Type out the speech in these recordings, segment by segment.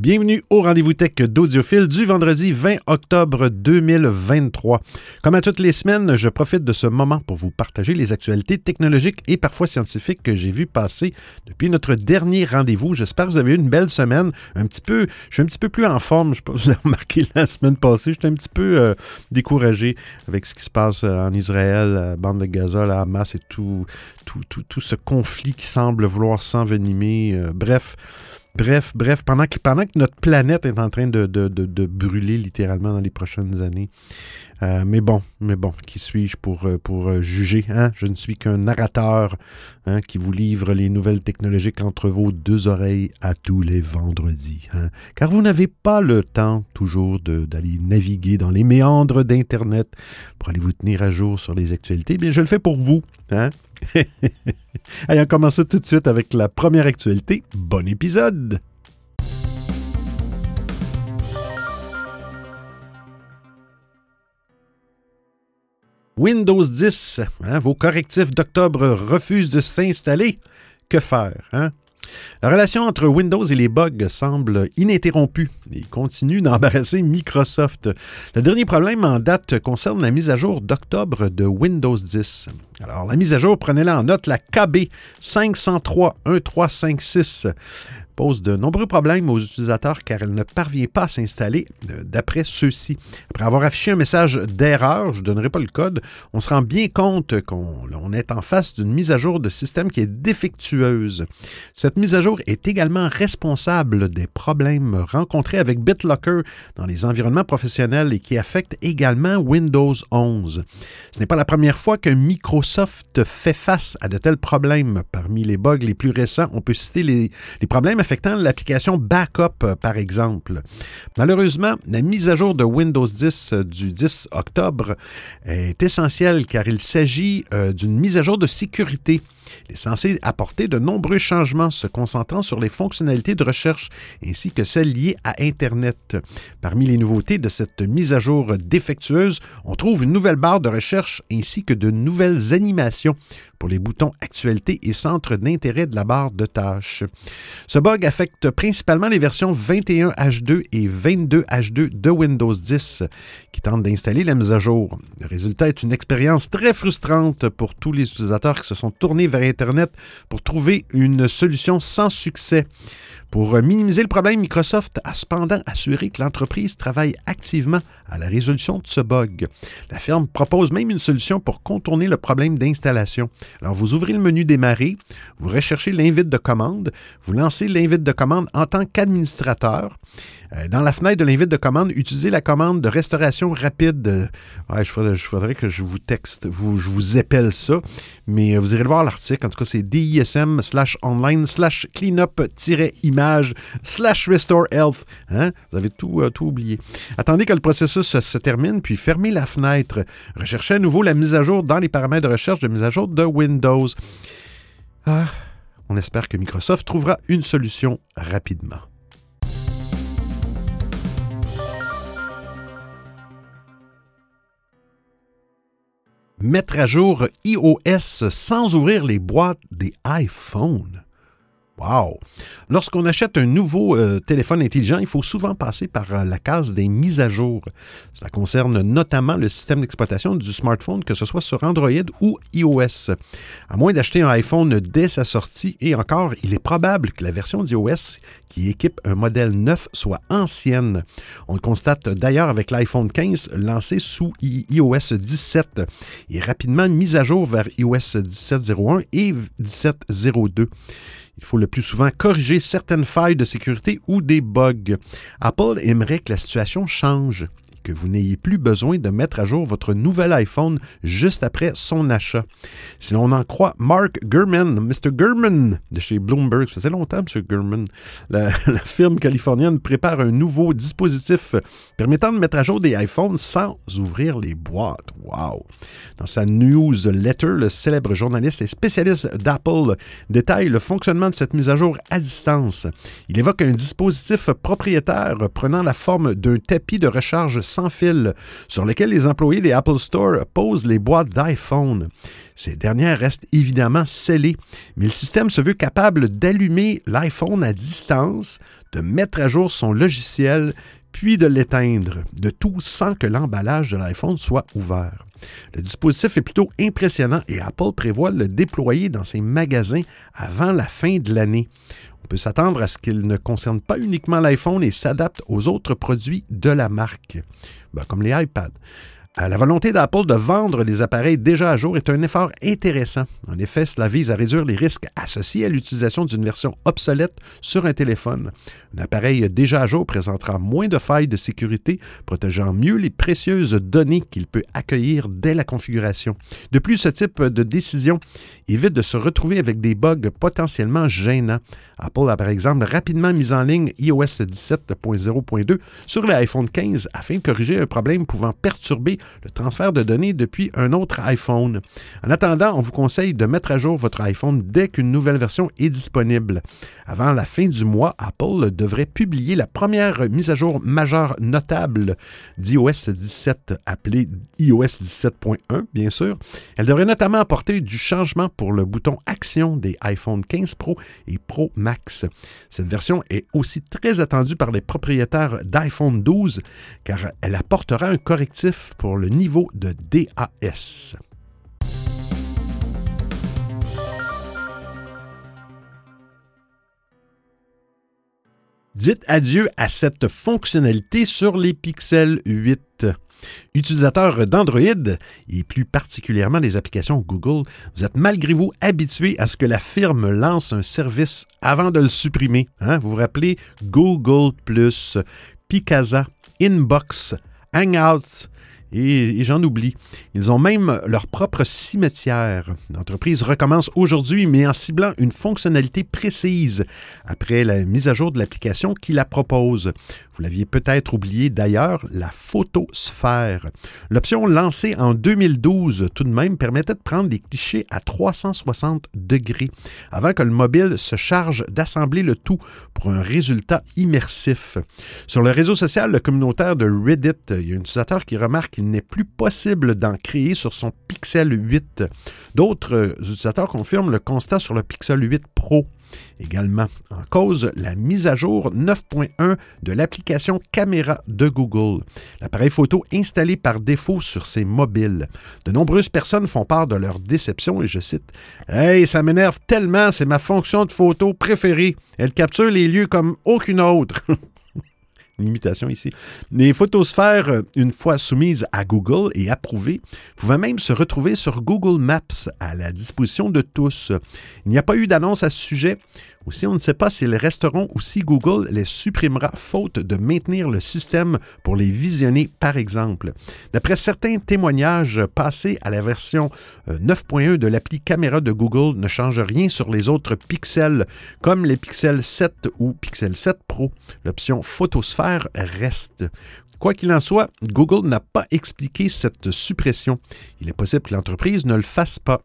Bienvenue au rendez-vous tech d'Audiophile du vendredi 20 octobre 2023. Comme à toutes les semaines, je profite de ce moment pour vous partager les actualités technologiques et parfois scientifiques que j'ai vues passer depuis notre dernier rendez-vous. J'espère que vous avez eu une belle semaine. Un petit peu, je suis un petit peu plus en forme. Je sais pas si vous avez remarqué la semaine passée, j'étais un petit peu euh, découragé avec ce qui se passe euh, en Israël, la bande de Gaza, la Hamas et tout, tout, tout, tout ce conflit qui semble vouloir s'envenimer. Euh, bref. Bref, bref, pendant que, notre planète est en train de, de, brûler littéralement dans les prochaines années. Euh, mais bon, mais bon, qui suis-je pour, euh, pour euh, juger? Hein? Je ne suis qu'un narrateur hein, qui vous livre les nouvelles technologiques entre vos deux oreilles à tous les vendredis. Hein? Car vous n'avez pas le temps toujours d'aller naviguer dans les méandres d'Internet pour aller vous tenir à jour sur les actualités. Bien, je le fais pour vous. Hein? Allez, on tout de suite avec la première actualité. Bon épisode! Windows 10, hein, vos correctifs d'octobre refusent de s'installer. Que faire? Hein? La relation entre Windows et les bugs semble ininterrompue et continue d'embarrasser Microsoft. Le dernier problème en date concerne la mise à jour d'octobre de Windows 10. Alors, la mise à jour, prenez-la en note, la KB 503.1356 pose de nombreux problèmes aux utilisateurs car elle ne parvient pas à s'installer euh, d'après ceux-ci. Après avoir affiché un message d'erreur, je ne donnerai pas le code, on se rend bien compte qu'on est en face d'une mise à jour de système qui est défectueuse. Cette mise à jour est également responsable des problèmes rencontrés avec BitLocker dans les environnements professionnels et qui affectent également Windows 11. Ce n'est pas la première fois que Microsoft fait face à de tels problèmes. Parmi les bugs les plus récents, on peut citer les, les problèmes affectant l'application Backup, euh, par exemple. Malheureusement, la mise à jour de Windows 10 euh, du 10 octobre est essentielle car il s'agit euh, d'une mise à jour de sécurité. Il est censé apporter de nombreux changements se concentrant sur les fonctionnalités de recherche ainsi que celles liées à Internet. Parmi les nouveautés de cette mise à jour défectueuse, on trouve une nouvelle barre de recherche ainsi que de nouvelles animations pour les boutons Actualité et Centre d'intérêt de la barre de tâches. Ce bug affecte principalement les versions 21H2 et 22H2 de Windows 10 qui tentent d'installer la mise à jour. Le résultat est une expérience très frustrante pour tous les utilisateurs qui se sont tournés vers Internet pour trouver une solution sans succès. Pour minimiser le problème, Microsoft a cependant assuré que l'entreprise travaille activement à la résolution de ce bug. La firme propose même une solution pour contourner le problème d'installation. Alors, vous ouvrez le menu Démarrer, vous recherchez l'invite de commande, vous lancez l'invite de commande en tant qu'administrateur. Euh, dans la fenêtre de l'invite de commande, utilisez la commande de restauration rapide. Ouais, je faudrait, que je vous texte, vous, je vous épelle ça, mais vous irez voir l'article. En tout cas, c'est dism slash online slash cleanup-image slash restore health. Hein? Vous avez tout, euh, tout oublié. Attendez que le processus se, se, termine, puis fermez la fenêtre. Recherchez à nouveau la mise à jour dans les paramètres de recherche de mise à jour de Windows. Ah, on espère que Microsoft trouvera une solution rapidement. Mettre à jour iOS sans ouvrir les boîtes des iPhones. Wow! Lorsqu'on achète un nouveau euh, téléphone intelligent, il faut souvent passer par euh, la case des mises à jour. Cela concerne notamment le système d'exploitation du smartphone, que ce soit sur Android ou iOS. À moins d'acheter un iPhone dès sa sortie, et encore, il est probable que la version d'iOS qui équipe un modèle neuf soit ancienne. On le constate d'ailleurs avec l'iPhone 15 lancé sous iOS 17 et rapidement mis à jour vers iOS 17.01 et 17.02. Il faut le plus souvent corriger certaines failles de sécurité ou des bugs. Apple aimerait que la situation change que vous n'ayez plus besoin de mettre à jour votre nouvel iPhone juste après son achat. Si l'on en croit Mark Gurman, Mr. Gurman de chez Bloomberg, ça faisait longtemps, M. Gurman, la, firme californienne prépare un nouveau dispositif permettant de mettre à jour des iPhones sans ouvrir les boîtes. Wow! Dans sa newsletter, le célèbre journaliste et spécialiste d'Apple détaille le fonctionnement de cette mise à jour à distance. Il évoque un dispositif propriétaire prenant la forme d'un tapis de recharge sans fil sur lequel les employés des Apple Store posent les boîtes d'iPhone. Ces dernières restent évidemment scellées, mais le système se veut capable d'allumer l'iPhone à distance, de mettre à jour son logiciel, puis de l'éteindre, de tout sans que l'emballage de l'iPhone soit ouvert. Le dispositif est plutôt impressionnant et Apple prévoit de le déployer dans ses magasins avant la fin de l'année. On peut s'attendre à ce qu'il ne concerne pas uniquement l'iPhone et s'adapte aux autres produits de la marque, ben, comme les iPads. Euh, la volonté d'Apple de vendre les appareils déjà à jour est un effort intéressant. En effet, cela vise à réduire les risques associés à l'utilisation d'une version obsolète sur un téléphone. Un appareil déjà à jour présentera moins de failles de sécurité, protégeant mieux les précieuses données qu'il peut accueillir dès la configuration. De plus, ce type de décision évite de se retrouver avec des bugs potentiellement gênants. Apple a par exemple rapidement mis en ligne iOS 17.0.2 sur l'iPhone 15 afin de corriger un problème pouvant perturber le transfert de données depuis un autre iPhone. En attendant, on vous conseille de mettre à jour votre iPhone dès qu'une nouvelle version est disponible. Avant la fin du mois, Apple devrait publier la première mise à jour majeure notable d'iOS 17, appelée iOS 17.1, bien sûr. Elle devrait notamment apporter du changement pour le bouton Action des iPhone 15 Pro et Pro Max. Cette version est aussi très attendue par les propriétaires d'iPhone 12 car elle apportera un correctif pour le niveau de DAS. Dites adieu à cette fonctionnalité sur les Pixel 8. Utilisateurs d'Android, et plus particulièrement les applications Google, vous êtes malgré vous habitué à ce que la firme lance un service avant de le supprimer. Hein? Vous vous rappelez? Google ⁇ Picasa, Inbox, Hangouts, et, j'en oublie. Ils ont même leur propre cimetière. L'entreprise recommence aujourd'hui, mais en ciblant une fonctionnalité précise après la mise à jour de l'application qui la propose. Vous l'aviez peut-être oublié d'ailleurs, la photosphère. L'option lancée en 2012 tout de même permettait de prendre des clichés à 360 degrés avant que le mobile se charge d'assembler le tout pour un résultat immersif. Sur le réseau social le communautaire de Reddit, il y a un utilisateur qui remarque qu'il n'est plus possible d'en créer sur son Pixel 8. D'autres utilisateurs confirment le constat sur le Pixel 8 Pro. Également en cause la mise à jour 9.1 de l'application caméra de Google, l'appareil photo installé par défaut sur ses mobiles. De nombreuses personnes font part de leur déception et je cite Hey, ça m'énerve tellement, c'est ma fonction de photo préférée. Elle capture les lieux comme aucune autre. limitation ici. Les photosphères, euh, une fois soumises à Google et approuvées, pouvaient même se retrouver sur Google Maps à la disposition de tous. Il n'y a pas eu d'annonce à ce sujet. Aussi, on ne sait pas s'ils resteront ou si Google les supprimera faute de maintenir le système pour les visionner, par exemple. D'après certains témoignages passés à la version 9.1 euh, de l'appli caméra de Google ne change rien sur les autres pixels, comme les Pixel 7 ou Pixel 7 Pro. L'option photosphère reste. Quoi qu'il en soit, Google n'a pas expliqué cette suppression. Il est possible que l'entreprise ne le fasse pas.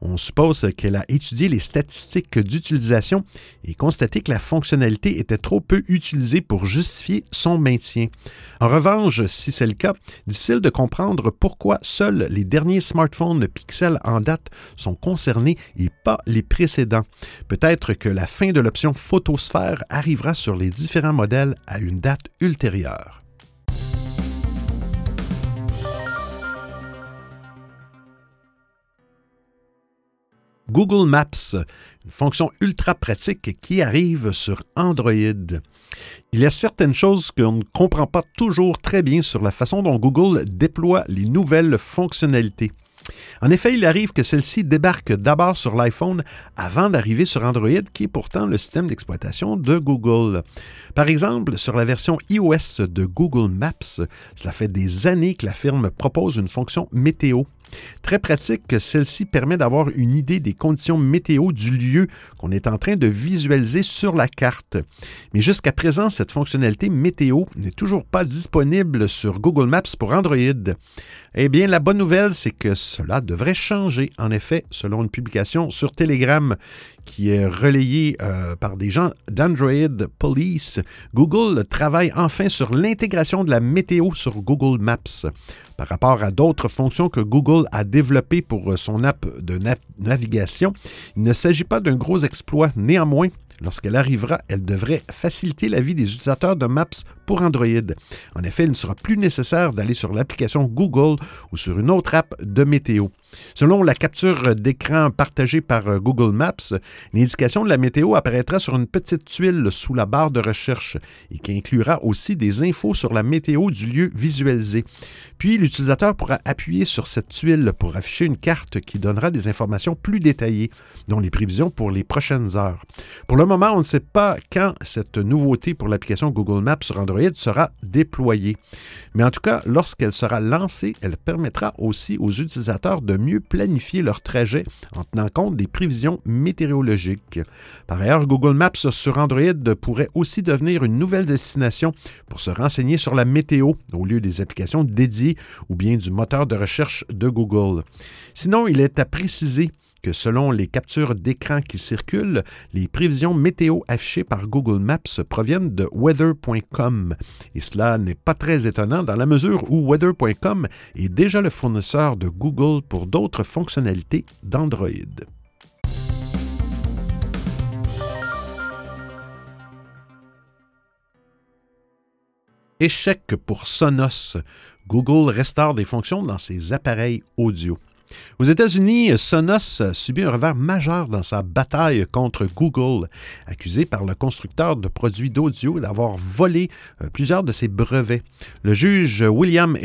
On suppose qu'elle a étudié les statistiques d'utilisation et constaté que la fonctionnalité était trop peu utilisée pour justifier son maintien. En revanche, si c'est le cas, difficile de comprendre pourquoi seuls les derniers smartphones Pixel en date sont concernés et pas les précédents. Peut-être que la fin de l'option photosphère arrivera sur les différents modèles à une date ultérieure. Google Maps, une fonction ultra pratique qui arrive sur Android. Il y a certaines choses qu'on ne comprend pas toujours très bien sur la façon dont Google déploie les nouvelles fonctionnalités. En effet, il arrive que celle-ci débarque d'abord sur l'iPhone avant d'arriver sur Android, qui est pourtant le système d'exploitation de Google. Par exemple, sur la version iOS de Google Maps, cela fait des années que la firme propose une fonction météo Très pratique que celle-ci permet d'avoir une idée des conditions météo du lieu qu'on est en train de visualiser sur la carte. Mais jusqu'à présent, cette fonctionnalité météo n'est toujours pas disponible sur Google Maps pour Android. Eh bien, la bonne nouvelle, c'est que cela devrait changer. En effet, selon une publication sur Telegram qui est relayé euh, par des gens d'Android Police, Google travaille enfin sur l'intégration de la météo sur Google Maps. Par rapport à d'autres fonctions que Google a développées pour son app de navigation, il ne s'agit pas d'un gros exploit. Néanmoins, Lorsqu'elle arrivera, elle devrait faciliter la vie des utilisateurs de Maps pour Android. En effet, il ne sera plus nécessaire d'aller sur l'application Google ou sur une autre app de météo. Selon la capture d'écran partagée par euh, Google Maps, l'indication de la météo apparaîtra sur une petite tuile sous la barre de recherche et qui inclura aussi des infos sur la météo du lieu visualisé. Puis l'utilisateur pourra appuyer sur cette tuile pour afficher une carte qui donnera des informations plus détaillées, dont les prévisions pour les prochaines heures. Moment, on ne sait pas quand cette nouveauté pour l'application Google Maps sur Android sera déployée. Mais en tout cas, lorsqu'elle sera lancée, elle permettra aussi aux utilisateurs de mieux planifier leur trajet en tenant compte des prévisions météorologiques. Par ailleurs, Google Maps sur Android pourrait aussi devenir une nouvelle destination pour se renseigner sur la météo au lieu des applications dédiées ou bien du moteur de recherche de Google. Sinon, il est à préciser que selon les captures d'écran qui circulent, les prévisions météo affichées par Google Maps proviennent de weather.com. Et cela n'est pas très étonnant dans la mesure où weather.com est déjà le fournisseur de Google pour d'autres fonctionnalités d'Android. Échec pour Sonos. Google restaure des fonctions dans ses appareils audio. Aux États-Unis, Sonos subit un revers majeur dans sa bataille contre Google, accusé par le constructeur de produits d'audio d'avoir volé euh, plusieurs de ses brevets. Le juge William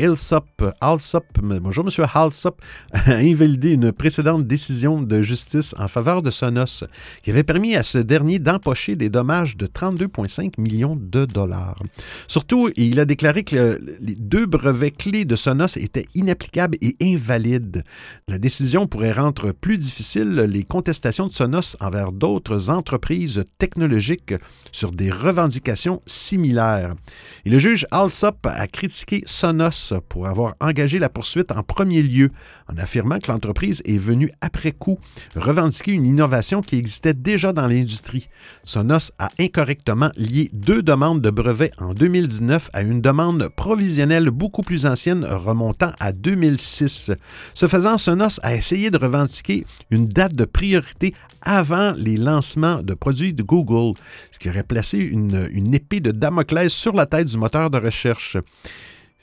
Alsop, bonjour Monsieur Alsop, a invalidé une précédente décision de justice en faveur de Sonos, qui avait permis à ce dernier d'empocher des dommages de 32,5 millions de dollars. Surtout, il a déclaré que les deux brevets clés de Sonos étaient inapplicables et invalides. La décision pourrait rendre plus difficile les contestations de Sonos envers d'autres entreprises technologiques sur des revendications similaires. Et le juge Alsop a critiqué Sonos pour avoir engagé la poursuite en premier lieu, en affirmant que l'entreprise est venue après coup revendiquer une innovation qui existait déjà dans l'industrie. Sonos a incorrectement lié deux demandes de brevets en 2019 à une demande provisionnelle beaucoup plus ancienne remontant à 2006. Ce faisant, Sonos a essayé de revendiquer une date de priorité avant les lancements de produits de Google, ce qui aurait placé une, épée de Damoclès sur la tête du moteur de recherche.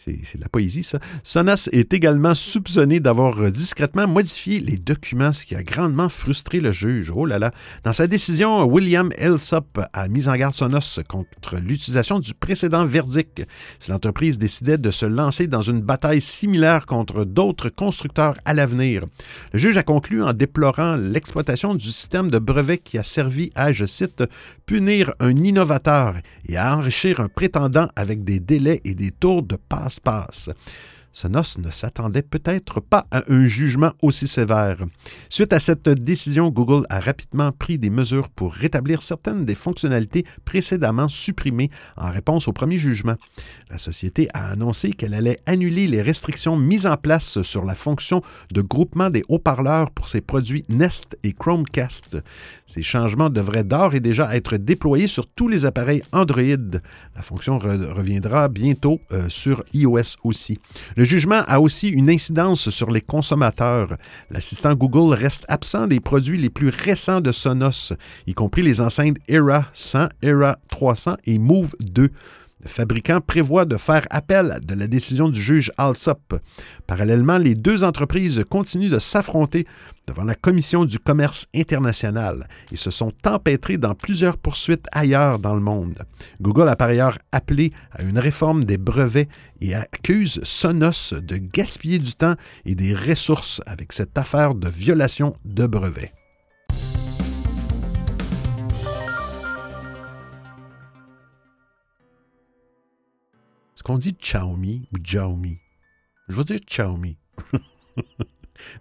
C'est de la poésie, ça. Sonos est également soupçonné d'avoir euh, discrètement modifié les documents, ce qui a grandement frustré le juge. Oh là là. Dans sa décision, William Elsop a mis en garde Sonos contre l'utilisation du précédent verdict si l'entreprise décidait de se lancer dans une bataille similaire contre d'autres constructeurs à l'avenir. Le juge a conclu en déplorant l'exploitation du système de brevets qui a servi à, je cite, punir un innovateur et à enrichir un prétendant avec des délais et des tours de passe passe. Sonos ne s'attendait peut-être pas à un jugement aussi sévère. Suite à cette décision, Google a rapidement pris des mesures pour rétablir certaines des fonctionnalités précédemment supprimées en réponse au premier jugement. La société a annoncé qu'elle allait annuler les restrictions mises en place sur la fonction de groupement des haut-parleurs pour ses produits Nest et Chromecast. Ces changements devraient d'ores et déjà être déployés sur tous les appareils Android. La fonction reviendra bientôt euh, sur iOS aussi. Jugement a aussi une incidence sur les consommateurs. L'assistant Google reste absent des produits les plus récents de Sonos, y compris les enceintes Era 100, Era 300 et Move 2. Le fabricant prévoit de faire appel de la décision du juge Alsop. Parallèlement, les deux entreprises continuent de s'affronter devant la Commission du commerce international et se sont empêtrées dans plusieurs poursuites ailleurs dans le monde. Google a par ailleurs appelé à une réforme des brevets et accuse Sonos de gaspiller du temps et des ressources avec cette affaire de violation de brevets. Est-ce qu'on dit Xiaomi ou Xiaomi? Je veux dire Xiaomi.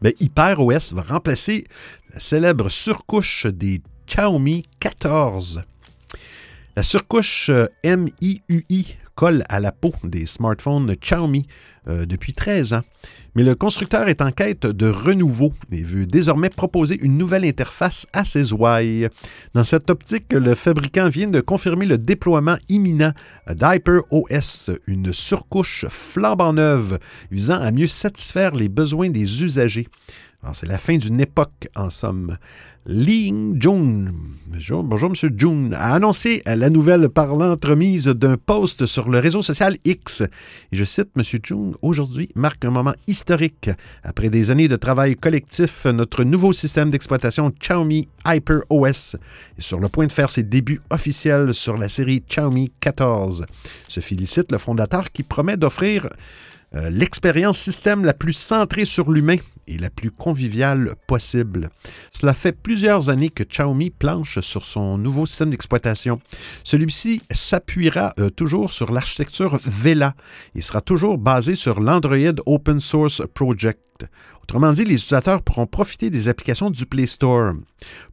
Mais HyperOS va remplacer la célèbre surcouche des Xiaomi 14. La surcouche euh, MIUI colle à la peau des smartphones Xiaomi euh, depuis 13 ans. Mais le constructeur est en quête de renouveau et veut désormais proposer une nouvelle interface à ses ouailles. Dans cette optique, le fabricant vient de confirmer le déploiement imminent d'HyperOS, une surcouche flambant neuve visant à mieux satisfaire les besoins des usagers. C'est la fin d'une époque, en somme. Lee Jun, bonjour, M. Jun, a annoncé la nouvelle par l'entremise d'un post sur le réseau social X. Je cite M. Jun, aujourd'hui marque un moment historique. Après des années de travail collectif, notre nouveau système d'exploitation Xiaomi Hyper OS est sur le point de faire ses débuts officiels sur la série Xiaomi 14. Se félicite le fondateur qui promet d'offrir euh, l'expérience système la plus centrée sur l'humain et la plus conviviale possible. Cela fait plusieurs années que Xiaomi planche sur son nouveau système d'exploitation. Celui-ci s'appuiera euh, toujours sur l'architecture Vela et sera toujours basé sur l'Android Open Source Project. Autrement dit, les utilisateurs pourront profiter des applications du Play Store.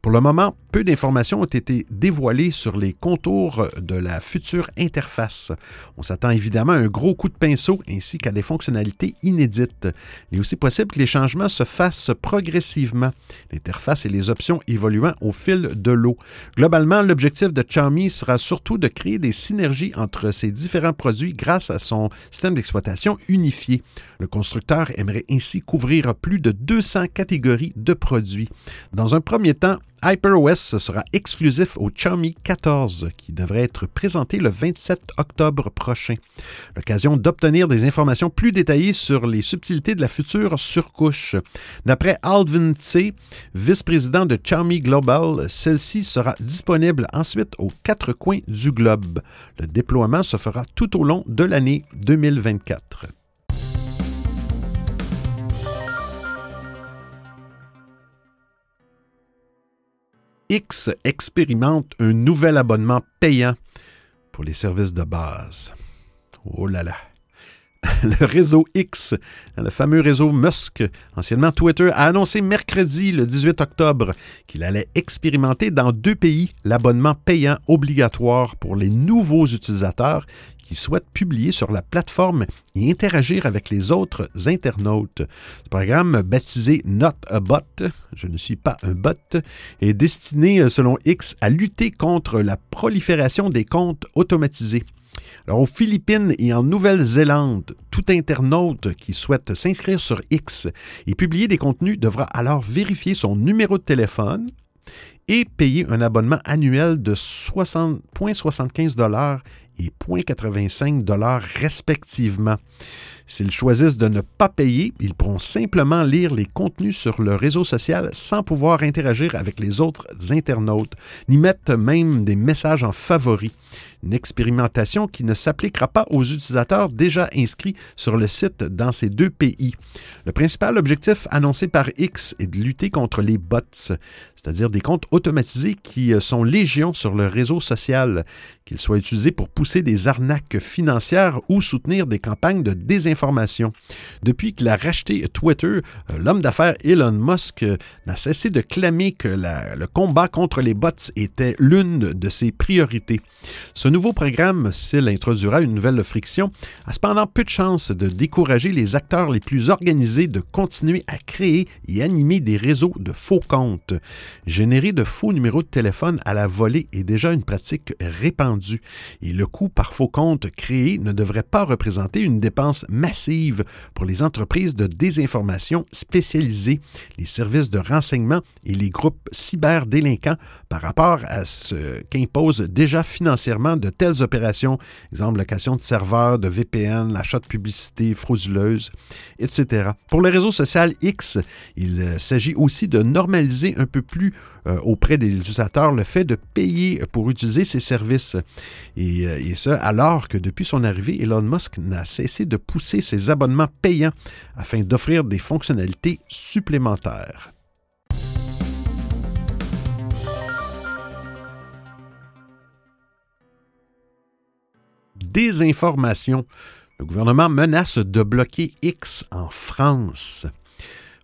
Pour le moment, peu d'informations ont été dévoilées sur les contours de la future interface. On s'attend évidemment à un gros coup de pinceau ainsi qu'à des fonctionnalités inédites. Il est aussi possible que les changements se fassent progressivement, l'interface et les options évoluant au fil de l'eau. Globalement, l'objectif de Xiaomi sera surtout de créer des synergies entre ces différents produits grâce à son système d'exploitation unifié. Le constructeur aimerait ainsi couvrir plus de 200 catégories de produits. Dans un premier temps, HyperOS sera exclusif au Xiaomi 14 qui devrait être présenté le 27 octobre prochain. L'occasion d'obtenir des informations plus détaillées sur les subtilités de la future surcouche. D'après Alvin Tse, vice-président de Xiaomi Global, celle-ci sera disponible ensuite aux quatre coins du globe. Le déploiement se fera tout au long de l'année 2024. X expérimente un nouvel abonnement payant pour les services de base. Oh là là. Le réseau X, le fameux réseau Musk, anciennement Twitter, a annoncé mercredi, le 18 octobre, qu'il allait expérimenter dans deux pays l'abonnement payant obligatoire pour les nouveaux utilisateurs qui souhaitent publier sur la plateforme et interagir avec les autres internautes. Ce programme, baptisé Not a Bot, je ne suis pas un bot, est destiné, selon X, à lutter contre la prolifération des comptes automatisés. Alors, aux Philippines et en Nouvelle-Zélande, tout internaute qui souhaite s'inscrire sur X et publier des contenus devra alors vérifier son numéro de téléphone et payer un abonnement annuel de 60,75 et 0,85 respectivement. S'ils choisissent de ne pas payer, ils pourront simplement lire les contenus sur le réseau social sans pouvoir interagir avec les autres internautes, ni mettre même des messages en favoris une expérimentation qui ne s'appliquera pas aux utilisateurs déjà inscrits sur le site dans ces deux pays. Le principal objectif annoncé par X est de lutter contre les bots, c'est-à-dire des comptes automatisés qui euh, sont légion sur le réseau social, qu'ils soient utilisés pour pousser des arnaques financières ou soutenir des campagnes de désinformation. Depuis qu'il a racheté Twitter, euh, l'homme d'affaires Elon Musk euh, n'a cessé de clamer que le combat contre les bots était l'une de ses priorités. Ce nouveau programme, s'il introduira une nouvelle friction, a cependant peu de chances de décourager les acteurs les plus organisés de continuer à créer et animer des réseaux de faux comptes. Générer de faux numéros de téléphone à la volée est déjà une pratique répandue et le coût par faux compte créé ne devrait pas représenter une dépense massive pour les entreprises de désinformation spécialisées, les services de renseignement et les groupes cyberdélinquants par rapport à ce qu'imposent déjà financièrement de telles opérations, exemple location de serveurs, de VPN, l'achat de publicité frauduleuse, etc. Pour le réseau social X, il s'agit aussi de normaliser un peu plus auprès des utilisateurs le fait de payer pour utiliser ces services. Et, euh, et ce, alors que depuis son arrivée, Elon Musk n'a cessé de pousser ses abonnements payants afin d'offrir des fonctionnalités supplémentaires. désinformation. Le gouvernement menace de bloquer X en France.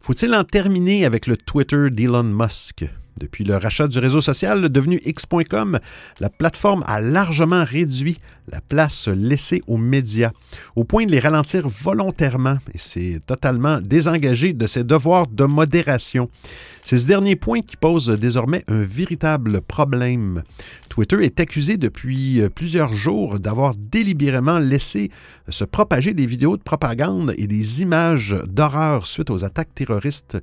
Faut-il en terminer avec le Twitter d'Elon Musk? Depuis le rachat du réseau social devenu X.com, la plateforme a largement réduit la place laissée aux médias, au point de les ralentir volontairement et c'est totalement désengagé de ses devoirs de modération. C'est ce dernier point qui pose désormais un véritable problème. Twitter est accusé depuis plusieurs jours d'avoir délibérément laissé se propager des vidéos de propagande et des images d'horreur suite aux attaques terroristes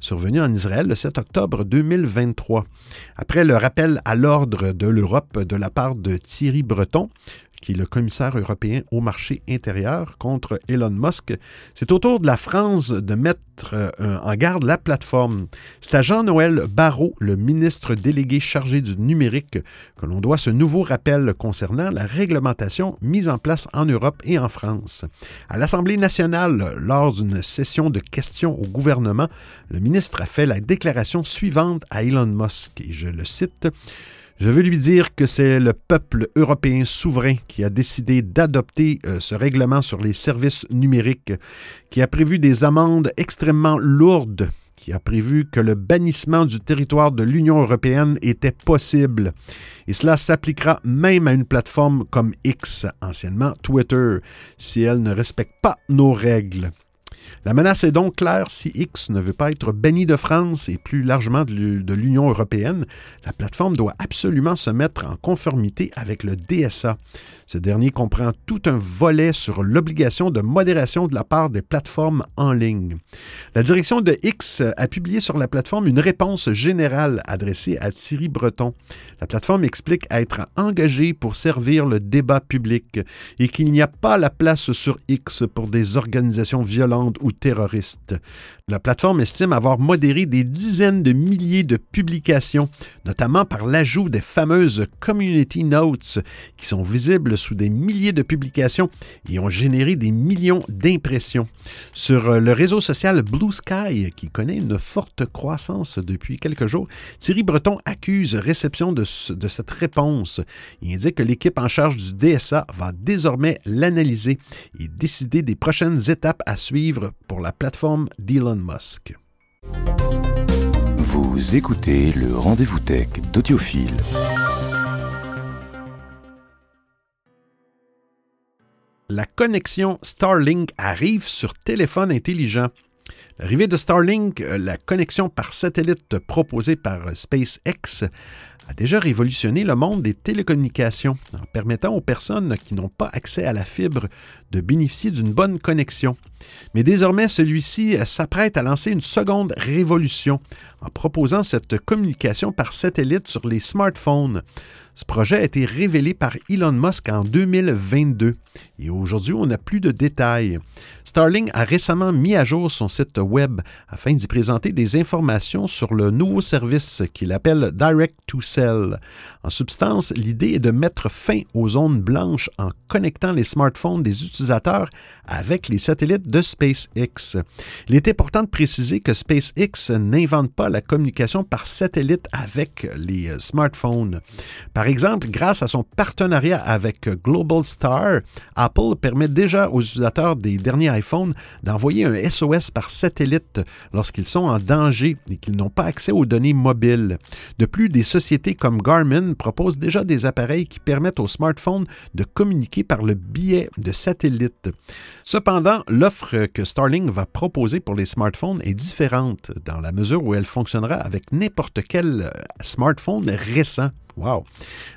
survenues en Israël le 7 octobre 2023. Après le rappel à l'ordre de l'Europe de la part de Thierry Breton, qui est le commissaire européen au marché intérieur contre Elon Musk, c'est au tour de la France de mettre euh, en garde la plateforme. C'est à Jean-Noël Barrot, le ministre délégué chargé du numérique, que l'on doit ce nouveau rappel concernant la réglementation mise en place en Europe et en France. À l'Assemblée nationale, lors d'une session de questions au gouvernement, le ministre a fait la déclaration suivante à Elon Musk, et je le cite, je veux lui dire que c'est le peuple européen souverain qui a décidé d'adopter euh, ce règlement sur les services numériques, qui a prévu des amendes extrêmement lourdes, qui a prévu que le bannissement du territoire de l'Union européenne était possible. Et cela s'appliquera même à une plateforme comme X, anciennement Twitter, si elle ne respecte pas nos règles. La menace est donc claire si X ne veut pas être banni de France et plus largement de l'Union européenne, la plateforme doit absolument se mettre en conformité avec le DSA. Ce dernier comprend tout un volet sur l'obligation de modération de la part des plateformes en ligne. La direction de X a publié sur la plateforme une réponse générale adressée à Thierry Breton. La plateforme explique être engagée pour servir le débat public et qu'il n'y a pas la place sur X pour des organisations violentes ou terroristes. La plateforme estime avoir modéré des dizaines de milliers de publications, notamment par l'ajout des fameuses Community Notes qui sont visibles sous des milliers de publications et ont généré des millions d'impressions. Sur euh, le réseau social Blue Sky, qui connaît une forte croissance depuis quelques jours, Thierry Breton accuse réception de, cette réponse. Il indique que l'équipe en charge du DSA va désormais l'analyser et décider des prochaines étapes à suivre pour la plateforme d'Elon Musk. Vous écoutez le rendez-vous tech d'Audiophile. La connexion Starlink arrive sur téléphone intelligent. L'arrivée de Starlink, euh, la connexion par satellite proposée par SpaceX, a déjà révolutionné le monde des télécommunications en permettant aux personnes qui n'ont pas accès à la fibre de bénéficier d'une bonne connexion. Mais désormais, celui-ci s'apprête à lancer une seconde révolution en proposant cette communication par satellite sur les smartphones. Ce projet a été révélé par Elon Musk en 2022 et aujourd'hui, on n'a plus de détails. Starlink a récemment mis à jour son site web afin d'y présenter des informations sur le nouveau service qu'il appelle Direct to Cell. En substance, l'idée est de mettre fin aux zones blanches en connectant les smartphones des utilisateurs avec les satellites de SpaceX. Il est important de préciser que SpaceX n'invente pas la communication par satellite avec les euh, smartphones. Par exemple, grâce à son partenariat avec Global Star, Apple permet déjà aux utilisateurs des derniers iPhones d'envoyer un SOS par satellite lorsqu'ils sont en danger et qu'ils n'ont pas accès aux données mobiles. De plus, des sociétés comme Garmin proposent déjà des appareils qui permettent aux smartphones de communiquer par le biais de satellites. Cependant, l'offre que Starlink va proposer pour les smartphones est différente dans la mesure où elle fonctionnera avec n'importe quel euh, smartphone récent. Wow.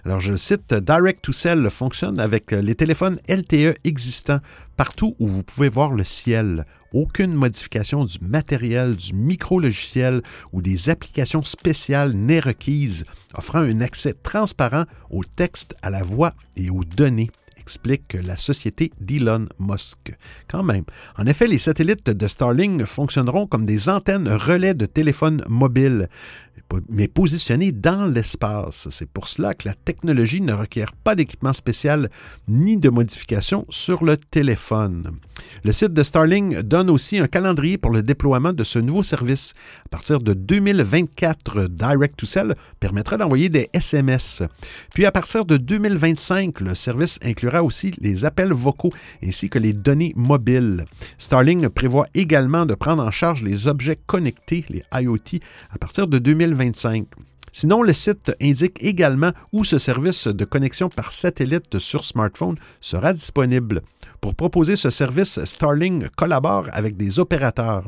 Alors, je cite, Direct to Cell fonctionne avec les téléphones LTE existants partout où vous pouvez voir le ciel. Aucune modification du matériel, du micro-logiciel ou des applications spéciales n'est requise, offrant un accès transparent au texte, à la voix et aux données explique la société d'Elon Musk. Quand même. En effet, les satellites de Starlink fonctionneront comme des antennes relais de téléphones mobiles mais positionné dans l'espace. C'est pour cela que la technologie ne requiert pas d'équipement spécial ni de modification sur le téléphone. Le site de Starlink donne aussi un calendrier pour le déploiement de ce nouveau service. À partir de 2024, Direct to Cell permettra d'envoyer des SMS. Puis à partir de 2025, le service inclura aussi les appels vocaux ainsi que les données mobiles. Starlink prévoit également de prendre en charge les objets connectés, les IoT, à partir de 2025. Sinon, le site indique également où ce service de connexion par satellite sur smartphone sera disponible. Pour proposer ce service, Starlink collabore avec des opérateurs.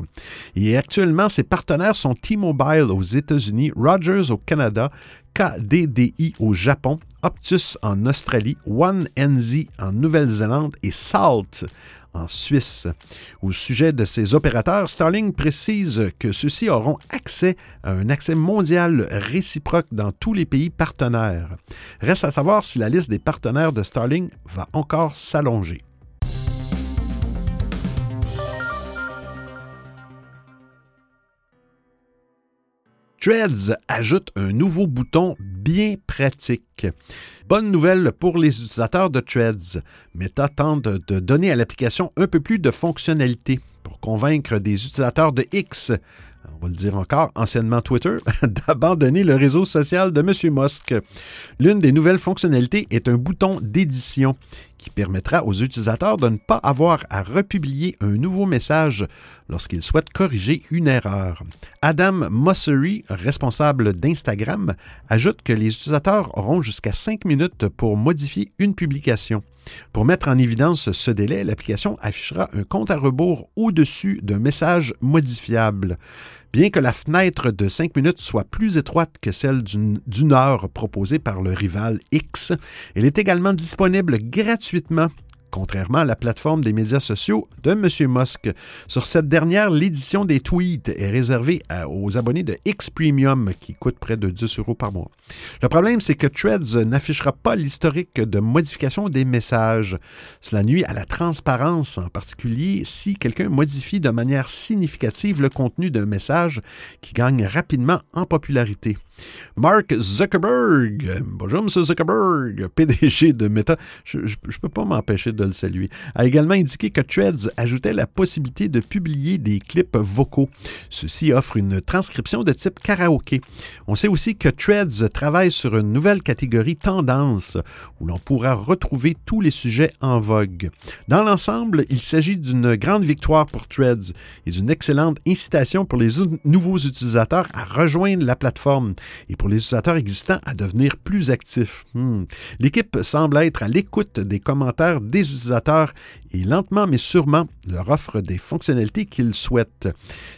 Et actuellement, ses partenaires sont T-Mobile aux États-Unis, Rogers au Canada, KDDI au Japon, Optus en Australie, One NZ en Nouvelle-Zélande et Salt en Suisse. Au sujet de ces opérateurs, Starlink précise que ceux-ci auront accès à un accès mondial réciproque dans tous les pays partenaires. Reste à savoir si la liste des partenaires de Starlink va encore s'allonger. Threads ajoute un nouveau bouton bien pratique. Bonne nouvelle pour les utilisateurs de Threads. Meta tente de donner à l'application un peu plus de fonctionnalités pour convaincre des utilisateurs de X, on va le dire encore, anciennement Twitter, d'abandonner le réseau social de M. Musk. L'une des nouvelles fonctionnalités est un bouton d'édition qui permettra aux utilisateurs de ne pas avoir à republier un nouveau message lorsqu'ils souhaitent corriger une erreur. Adam Mossery, responsable d'Instagram, ajoute que les utilisateurs auront jusqu'à 5 minutes pour modifier une publication. Pour mettre en évidence ce délai, l'application affichera un compte à rebours au-dessus d'un message modifiable. Bien que la fenêtre de 5 minutes soit plus étroite que celle d'une heure proposée par le rival X, elle est également disponible gratuitement contrairement à la plateforme des médias sociaux de M. Musk. Sur cette dernière, l'édition des tweets est réservée aux abonnés de X Premium qui coûte près de 10 euros par mois. Le problème, c'est que Threads n'affichera pas l'historique de modification des messages. Cela nuit à la transparence, en particulier si quelqu'un modifie de manière significative le contenu d'un message qui gagne rapidement en popularité. Mark Zuckerberg, bonjour M. Zuckerberg, PDG de Meta, je ne peux pas m'empêcher de a également indiqué que Threads ajoutait la possibilité de publier des clips vocaux. Ceci offre une transcription de type karaoké. On sait aussi que Threads travaille sur une nouvelle catégorie tendance où l'on pourra retrouver tous les sujets en vogue. Dans l'ensemble, il s'agit d'une grande victoire pour Threads et d'une excellente incitation pour les nouveaux utilisateurs à rejoindre la plateforme et pour les utilisateurs existants à devenir plus actifs. Hmm. L'équipe semble être à l'écoute des commentaires des et lentement mais sûrement leur offre des fonctionnalités qu'ils souhaitent.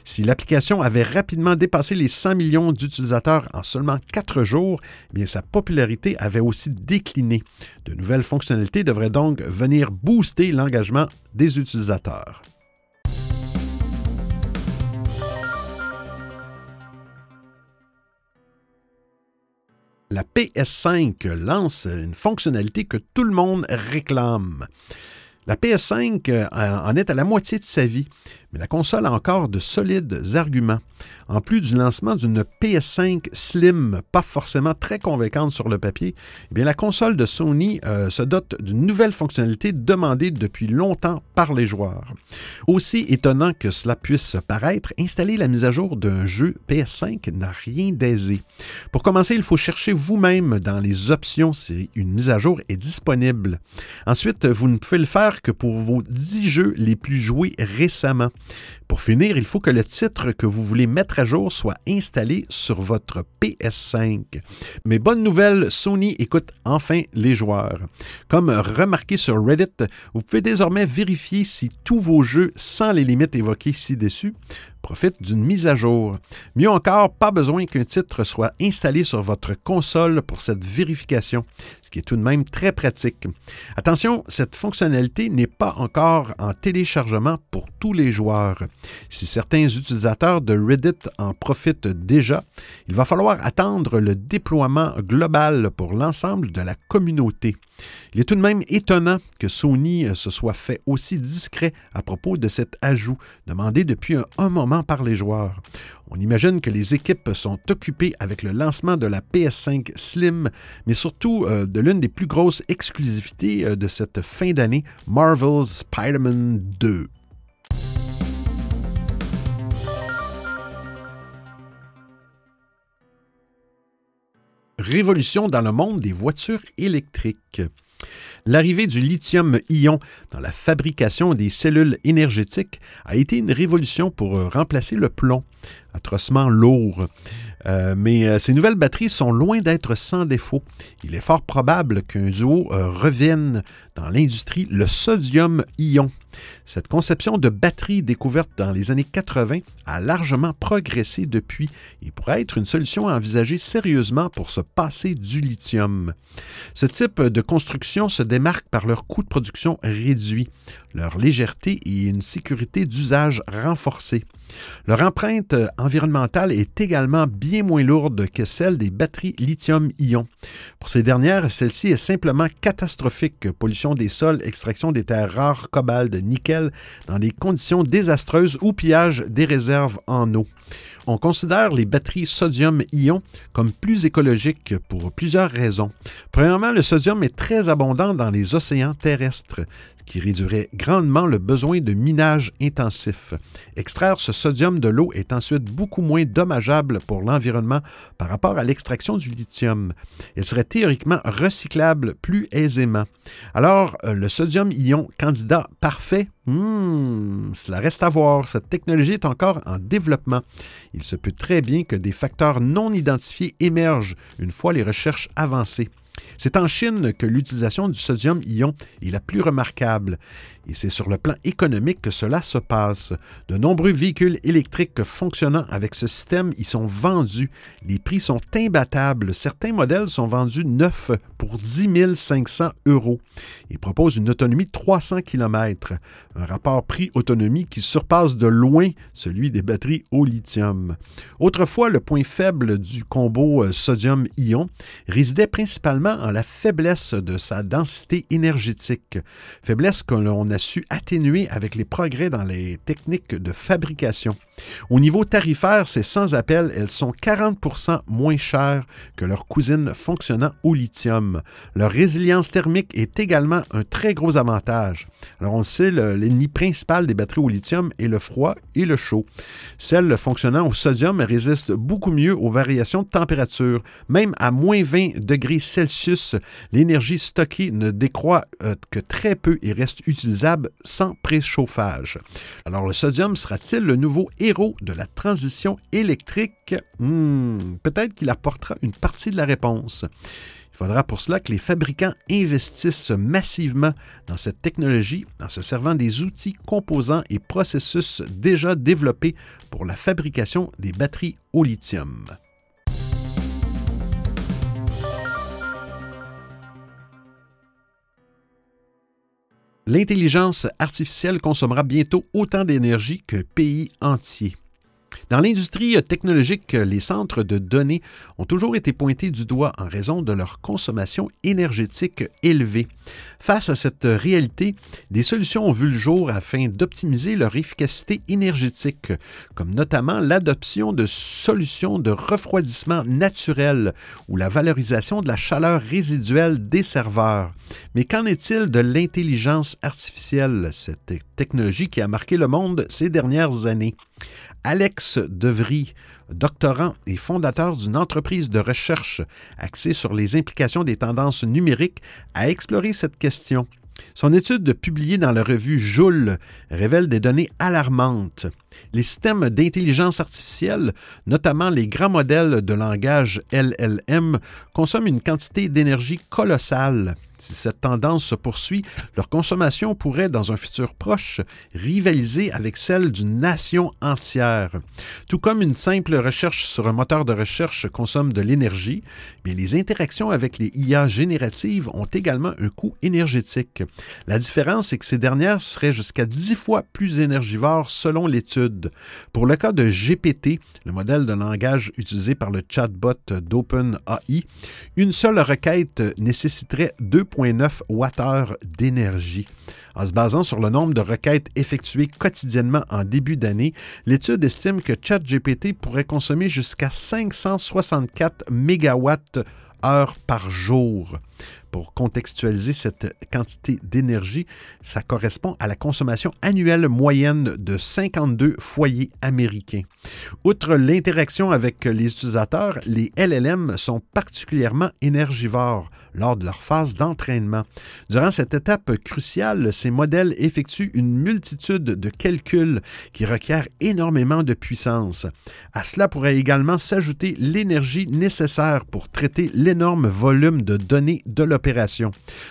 Si l'application avait rapidement dépassé les 100 millions d'utilisateurs en seulement 4 jours, eh bien sa popularité avait aussi décliné. De nouvelles fonctionnalités devraient donc venir booster l'engagement des utilisateurs. La PS5 lance une fonctionnalité que tout le monde réclame. La PS5 euh, en est à la moitié de sa vie, mais la console a encore de solides arguments. En plus du lancement d'une PS5 Slim, pas forcément très convaincante sur le papier, eh bien la console de Sony euh, se dote d'une nouvelle fonctionnalité demandée depuis longtemps par les joueurs. Aussi étonnant que cela puisse paraître, installer la mise à jour d'un jeu PS5 n'a rien d'aisé. Pour commencer, il faut chercher vous-même dans les options si une mise à jour est disponible. Ensuite, vous ne pouvez le faire que pour vos 10 jeux les plus joués récemment. Pour finir, il faut que le titre que vous voulez mettre à jour soit installé sur votre PS5. Mais bonne nouvelle, Sony écoute enfin les joueurs. Comme remarqué sur Reddit, vous pouvez désormais vérifier si tous vos jeux, sans les limites évoquées ci-dessus, profite d'une mise à jour. Mieux encore, pas besoin qu'un titre soit installé sur votre console pour cette vérification, ce qui est tout de même très pratique. Attention, cette fonctionnalité n'est pas encore en téléchargement pour tous les joueurs. Si certains utilisateurs de Reddit en profitent déjà, il va falloir attendre le déploiement global pour l'ensemble de la communauté. Il est tout de même étonnant que Sony se soit fait aussi discret à propos de cet ajout, demandé depuis un, moment par les joueurs. On imagine que les équipes sont occupées avec le lancement de la PS5 Slim, mais surtout euh, de l'une des plus grosses exclusivités euh, de cette fin d'année, Marvel's Spider-Man 2. Révolution dans le monde des voitures électriques. L'arrivée du lithium-ion dans la fabrication des cellules énergétiques a été une révolution pour euh, remplacer le plomb, atrocement lourd. Euh, mais euh, ces nouvelles batteries sont loin d'être sans défaut. Il est fort probable qu'un duo revienne dans l'industrie, le sodium-ion. Cette conception de batterie découverte dans les années 80 a largement progressé depuis et pourrait être une solution à envisager sérieusement pour se passer du lithium. Ce type de construction se démarque par leur coût de production réduit, leur légèreté et une sécurité d'usage renforcée. Leur empreinte environnementale est également bien moins lourde que celle des batteries lithium-ion. Pour ces dernières, celle-ci est simplement catastrophique. Pollution des sols, extraction des terres rares, cobalt, nickel, dans des conditions désastreuses ou pillage des réserves en eau. On considère les batteries sodium-ion comme plus écologiques pour plusieurs raisons. Premièrement, le sodium est très abondant dans les océans terrestres, qui réduirait grandement le besoin de minage intensif. Extraire ce sodium de l'eau est ensuite beaucoup moins dommageable pour l'environnement par rapport à l'extraction du lithium. Il serait théoriquement recyclable plus aisément. Alors, euh, le sodium-ion candidat parfait Hmm, cela reste à voir. Cette technologie est encore en développement. Il se peut très bien que des facteurs non identifiés émergent une fois les recherches avancées. C'est en Chine que l'utilisation du sodium-ion est la plus remarquable. Et c'est sur le plan économique que cela se passe. De nombreux véhicules électriques fonctionnant avec ce système y sont vendus. Les prix sont imbattables. Certains modèles sont vendus neufs pour 10 500 euros et proposent une autonomie de 300 km. Un rapport prix-autonomie qui surpasse de loin celui des batteries au lithium. Autrefois, le point faible du combo euh, sodium-ion résidait principalement en la faiblesse de sa densité énergétique. Faiblesse que l'on a su atténuer avec les progrès dans les techniques de fabrication. Au niveau tarifaire, c'est sans appel, elles sont 40% moins chères que leurs cousines fonctionnant au lithium. Leur résilience thermique est également un très gros avantage. Alors on sait, l'ennemi principal des batteries au lithium est le froid et le chaud. Celles fonctionnant au sodium résistent beaucoup mieux aux variations de température. Même à moins 20 degrés Celsius, l'énergie stockée ne décroît euh, que très peu et reste utilisable sans préchauffage. Alors le sodium sera-t-il le nouveau héros de la transition électrique? Hmm, peut-être qu'il apportera une partie de la réponse. Il faudra pour cela que les fabricants investissent massivement dans cette technologie en se servant des outils, composants et processus déjà développés pour la fabrication des batteries au lithium. L'intelligence artificielle consommera bientôt autant d'énergie qu'un pays entier. Dans l'industrie technologique, les centres de données ont toujours été pointés du doigt en raison de leur consommation énergétique élevée. Face à cette réalité, des solutions ont vu le jour afin d'optimiser leur efficacité énergétique, comme notamment l'adoption de solutions de refroidissement naturel ou la valorisation de la chaleur résiduelle des serveurs. Mais qu'en est-il de l'intelligence artificielle, cette technologie qui a marqué le monde ces dernières années? Alex Devry, doctorant et fondateur d'une entreprise de recherche axée sur les implications des tendances numériques, a exploré cette question. Son étude publiée dans la revue Joule révèle des données alarmantes. Les systèmes d'intelligence artificielle, notamment les grands modèles de langage LLM, consomment une quantité d'énergie colossale. Si cette tendance se poursuit, leur consommation pourrait, dans un futur proche, rivaliser avec celle d'une nation entière. Tout comme une simple recherche sur un moteur de recherche consomme de l'énergie, les interactions avec les IA génératives ont également un coût énergétique. La différence est que ces dernières seraient jusqu'à 10 fois plus énergivores selon l'étude. Pour le cas de GPT, le modèle de langage utilisé par le chatbot d'OpenAI, une seule requête nécessiterait 2 en se basant sur le nombre de requêtes effectuées quotidiennement en début d'année, l'étude estime que ChatGPT pourrait consommer jusqu'à 564 mégawatts heure par jour. Pour contextualiser cette quantité d'énergie, ça correspond à la consommation annuelle moyenne de 52 foyers américains. Outre l'interaction avec les utilisateurs, les LLM sont particulièrement énergivores lors de leur phase d'entraînement. Durant cette étape cruciale, ces modèles effectuent une multitude de calculs qui requièrent énormément de puissance. À cela pourrait également s'ajouter l'énergie nécessaire pour traiter l'énorme volume de données de l'opération.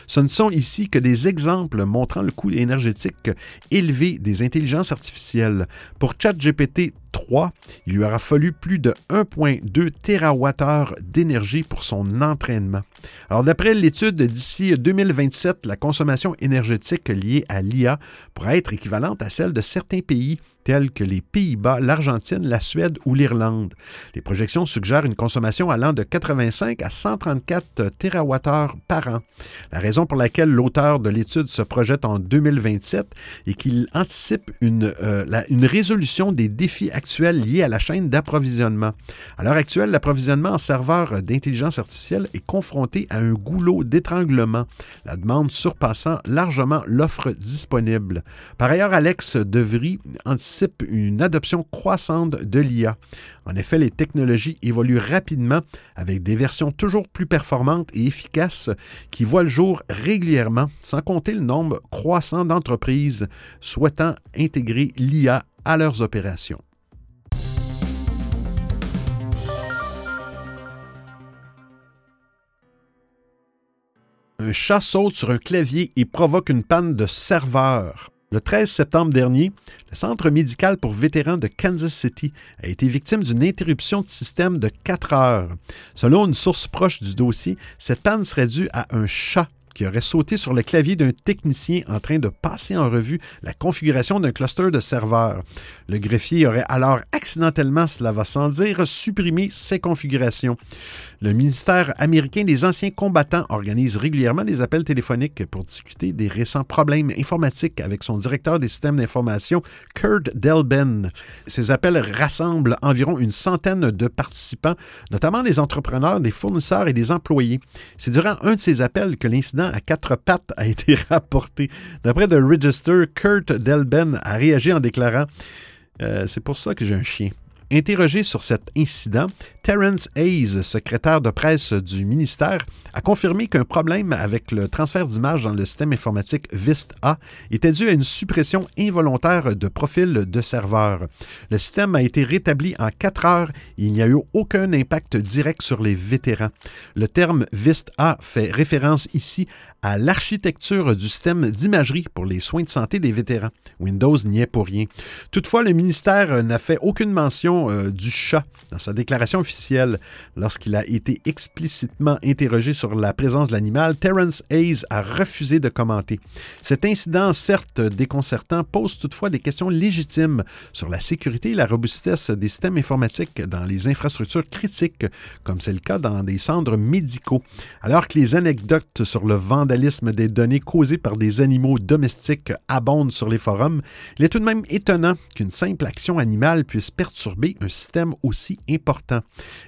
Ce ne sont ici que des exemples montrant le coût énergétique élevé des intelligences artificielles. Pour ChatGPT 3, il lui aura fallu plus de 1,2 TWh d'énergie pour son entraînement. Alors, d'après l'étude, d'ici 2027, la consommation énergétique liée à l'IA pourra être équivalente à celle de certains pays tels que les Pays-Bas, l'Argentine, la Suède ou l'Irlande. Les projections suggèrent une consommation allant de 85 à 134 TWh par an. La raison pour laquelle l'auteur de l'étude se projette en 2027 est qu'il anticipe une, euh, une résolution des défis actuels liés à la chaîne d'approvisionnement. À l'heure actuelle, l'approvisionnement en serveurs d'intelligence artificielle est confronté à un goulot d'étranglement, la demande surpassant largement l'offre disponible. Par ailleurs, Alex Devry anticipe une adoption croissante de l'IA. En effet, les technologies évoluent rapidement avec des versions toujours plus performantes et efficaces qui voient le jour régulièrement, sans compter le nombre croissant d'entreprises souhaitant intégrer l'IA à leurs opérations. Un chat saute sur un clavier et provoque une panne de serveur. Le 13 septembre dernier, le Centre médical pour vétérans de Kansas City a été victime d'une interruption de système de 4 heures. Selon une source proche du dossier, cette panne serait due à un chat qui aurait sauté sur le clavier d'un technicien en train de passer en revue la configuration d'un cluster de serveurs. Le greffier aurait alors accidentellement, cela va sans dire, supprimé ces configurations. Le ministère américain des anciens combattants organise régulièrement des appels téléphoniques pour discuter des récents problèmes informatiques avec son directeur des systèmes d'information, Kurt Delben. Ces appels rassemblent environ une centaine de participants, notamment des entrepreneurs, des fournisseurs et des employés. C'est durant un de ces appels que l'incident à quatre pattes a été rapporté. D'après The Register, Kurt Delben a réagi en déclarant euh, C'est pour ça que j'ai un chien. Interrogé sur cet incident, Terence Hayes, secrétaire de presse du ministère, a confirmé qu'un problème avec le transfert d'images dans le système informatique VIST-A était dû à une suppression involontaire de profils de serveurs. Le système a été rétabli en quatre heures et il n'y a eu aucun impact direct sur les vétérans. Le terme VIST-A fait référence ici à l'architecture du système d'imagerie pour les soins de santé des vétérans. Windows n'y est pour rien. Toutefois, le ministère n'a fait aucune mention euh, du chat dans sa déclaration officielle Lorsqu'il a été explicitement interrogé sur la présence de l'animal, Terence Hayes a refusé de commenter. Cet incident, certes déconcertant, pose toutefois des questions légitimes sur la sécurité et la robustesse des systèmes informatiques dans les infrastructures critiques, comme c'est le cas dans des centres médicaux. Alors que les anecdotes sur le des données causées par des animaux domestiques abondent sur les forums, il est tout de même étonnant qu'une simple action animale puisse perturber un système aussi important.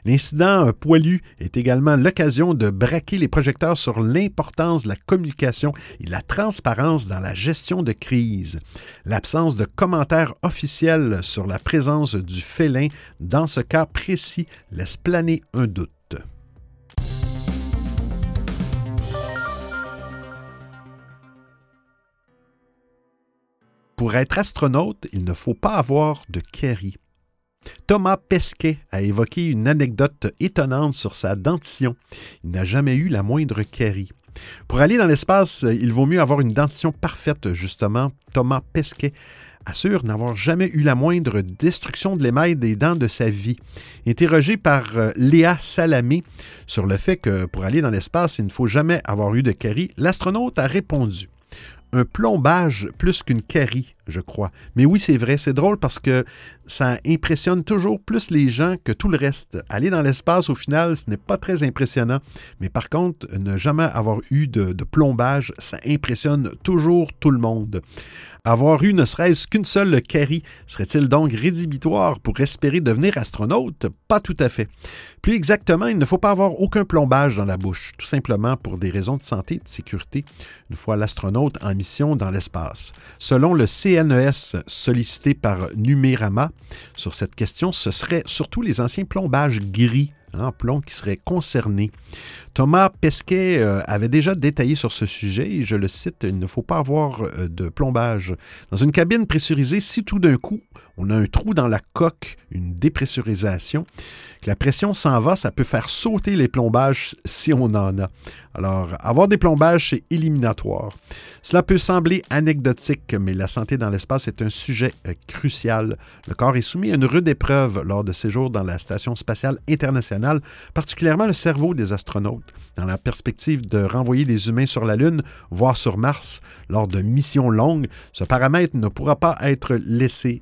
L'incident poilu est également l'occasion de braquer les projecteurs sur l'importance de la communication et la transparence dans la gestion de crise. L'absence de commentaires officiels sur la présence du félin dans ce cas précis laisse planer un doute. Pour être astronaute, il ne faut pas avoir de Kerry. Thomas Pesquet a évoqué une anecdote étonnante sur sa dentition. Il n'a jamais eu la moindre carie. Pour aller dans l'espace, il vaut mieux avoir une dentition parfaite, justement. Thomas Pesquet assure n'avoir jamais eu la moindre destruction de l'émail des dents de sa vie. Interrogé par euh, Léa Salamé sur le fait que pour aller dans l'espace, il ne faut jamais avoir eu de carie, l'astronaute a répondu un plombage plus qu'une carie, je crois. Mais oui, c'est vrai, c'est drôle parce que ça impressionne toujours plus les gens que tout le reste. Aller dans l'espace, au final, ce n'est pas très impressionnant. Mais par contre, ne jamais avoir eu de, plombage, ça impressionne toujours tout le monde. Avoir eu ne serait-ce qu'une seule carie serait-il donc rédhibitoire pour espérer devenir astronaute? Pas tout à fait. Plus exactement, il ne faut pas avoir aucun plombage dans la bouche, tout simplement pour des raisons de santé et de sécurité, une fois l'astronaute en mission dans l'espace. Selon le CNES sollicité par Numérama sur cette question, ce serait surtout les anciens plombages gris en plomb qui seraient concernés. Thomas Pesquet euh, avait déjà détaillé sur ce sujet et je le cite, il ne faut pas avoir euh, de plombage. Dans une cabine pressurisée, si tout d'un coup on a un trou dans la coque, une dépressurisation, la pression s'en va, ça peut faire sauter les plombages si on en a. Alors, avoir des plombages, c'est éliminatoire. Cela peut sembler anecdotique, mais la santé dans l'espace est un sujet euh, crucial. Le corps est soumis à une rude épreuve lors de séjours dans la Station spatiale internationale, particulièrement le cerveau des astronautes. Dans la perspective de renvoyer des humains sur la Lune, voire sur Mars, lors de missions longues, ce paramètre ne pourra pas être laissé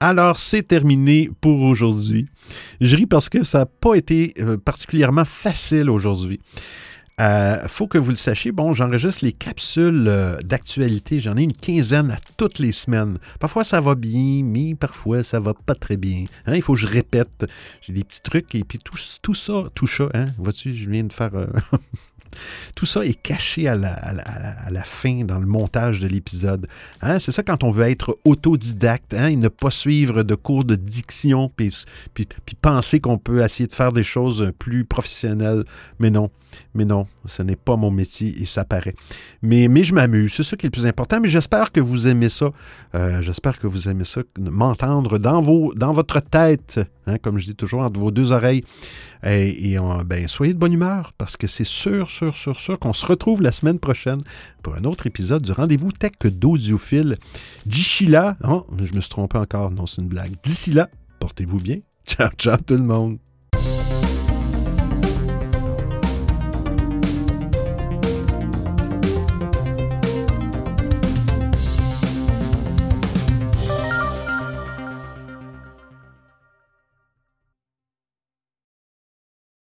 Alors, c'est terminé pour aujourd'hui. Je ris parce que ça n'a pas été euh, particulièrement facile aujourd'hui. Euh, faut que vous le sachiez, bon, j'enregistre les capsules euh, d'actualité. J'en ai une quinzaine à toutes les semaines. Parfois, ça va bien, mais parfois, ça va pas très bien. Hein, il faut que je répète. J'ai des petits trucs et puis tout, tout ça, tout ça, hein, vois-tu, je viens de faire... Tout ça est caché à la, fin dans le montage de l'épisode. Hein, c'est ça quand on veut être autodidacte hein, et ne pas suivre de cours de diction puis, penser qu'on peut essayer de faire des choses plus professionnelles. Mais non, mais non, ce n'est pas mon métier et ça paraît. Mais, je m'amuse, c'est ça qui est le plus important. Mais j'espère que vous aimez ça. Euh, j'espère que vous aimez ça, m'entendre dans votre tête, hein, comme je dis toujours, entre vos deux oreilles. Et, ben, soyez de bonne humeur parce que c'est sûr, sûr, sûr, sûr qu'on se retrouve la semaine prochaine pour un autre épisode du rendez-vous tech d'audiophile. D'ici là, oh, je me suis trompé encore, non, c'est une blague. D'ici là, portez-vous bien. Ciao, ciao tout le monde.